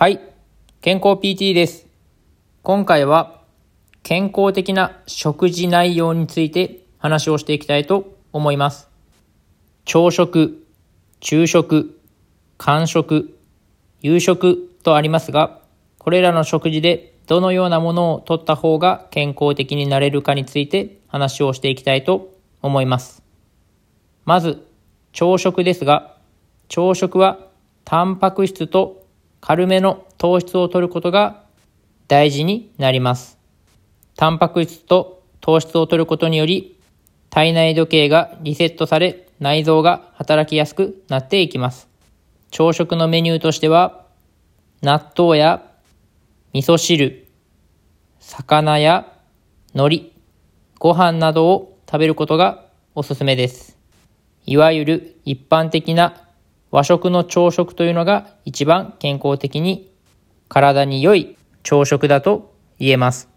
はい、健康 PT です。今回は健康的な食事内容について話をしていきたいと思います。朝食、昼食、間食、夕食とありますが、これらの食事でどのようなものを取った方が健康的になれるかについて話をしていきたいと思います。まず、朝食ですが、朝食はタンパク質と軽めの糖質を摂ることが大事になります。タンパク質と糖質を摂ることにより体内時計がリセットされ内臓が働きやすくなっていきます。朝食のメニューとしては納豆や味噌汁、魚や海苔、ご飯などを食べることがおすすめです。いわゆる一般的な和食の朝食というのが一番健康的に体に良い朝食だと言えます。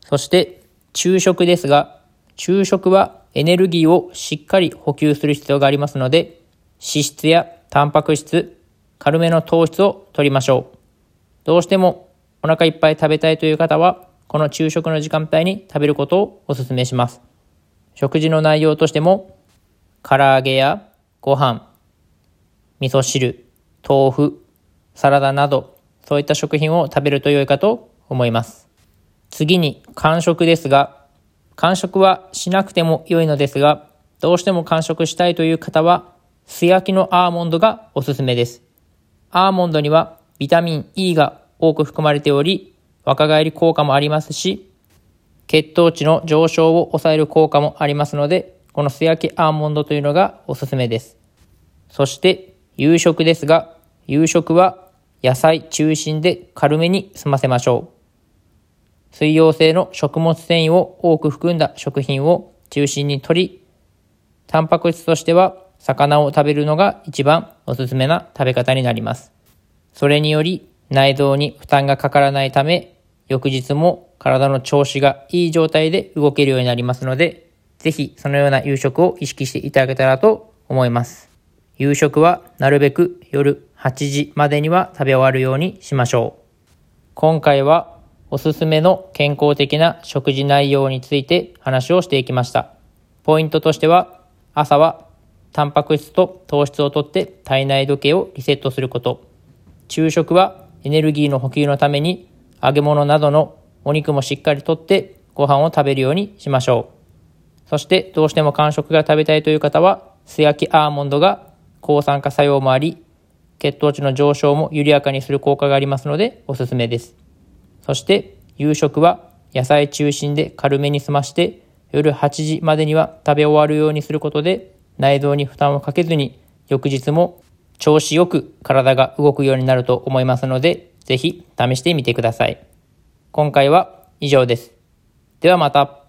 そして昼食ですが、昼食はエネルギーをしっかり補給する必要がありますので、脂質やタンパク質、軽めの糖質を取りましょう。どうしてもお腹いっぱい食べたいという方は、この昼食の時間帯に食べることをお勧めします。食事の内容としても、唐揚げやご飯、味噌汁、豆腐、サラダなど、そういった食品を食べると良いかと思います。次に、間食ですが、間食はしなくても良いのですが、どうしても間食したいという方は、素焼きのアーモンドがおすすめです。アーモンドにはビタミン E が多く含まれており、若返り効果もありますし、血糖値の上昇を抑える効果もありますので、この素焼きアーモンドというのがおすすめです。そして夕食ですが、夕食は野菜中心で軽めに済ませましょう。水溶性の食物繊維を多く含んだ食品を中心にとり、タンパク質としては魚を食べるのが一番おすすめな食べ方になります。それにより内臓に負担がかからないため、翌日も体の調子がいい状態で動けるようになりますので、ぜひそのような夕食を意識していただけたらと思います。夕食はなるべく夜8時までには食べ終わるようにしましょう。今回はおすすめの健康的な食事内容について話をしていきました。ポイントとしては、朝はタンパク質と糖質をとって体内時計をリセットすること。昼食はエネルギーの補給のために揚げ物などのお肉もしっかりとってご飯を食べるようにしましょう。そしてどうしても間食が食べたいという方は素焼きアーモンドが抗酸化作用もあり血糖値の上昇も緩やかにする効果がありますのでおすすめです。そして夕食は野菜中心で軽めに済まして夜8時までには食べ終わるようにすることで内臓に負担をかけずに翌日も調子よく体が動くようになると思いますのでぜひ試してみてください。今回は以上です。ではまた。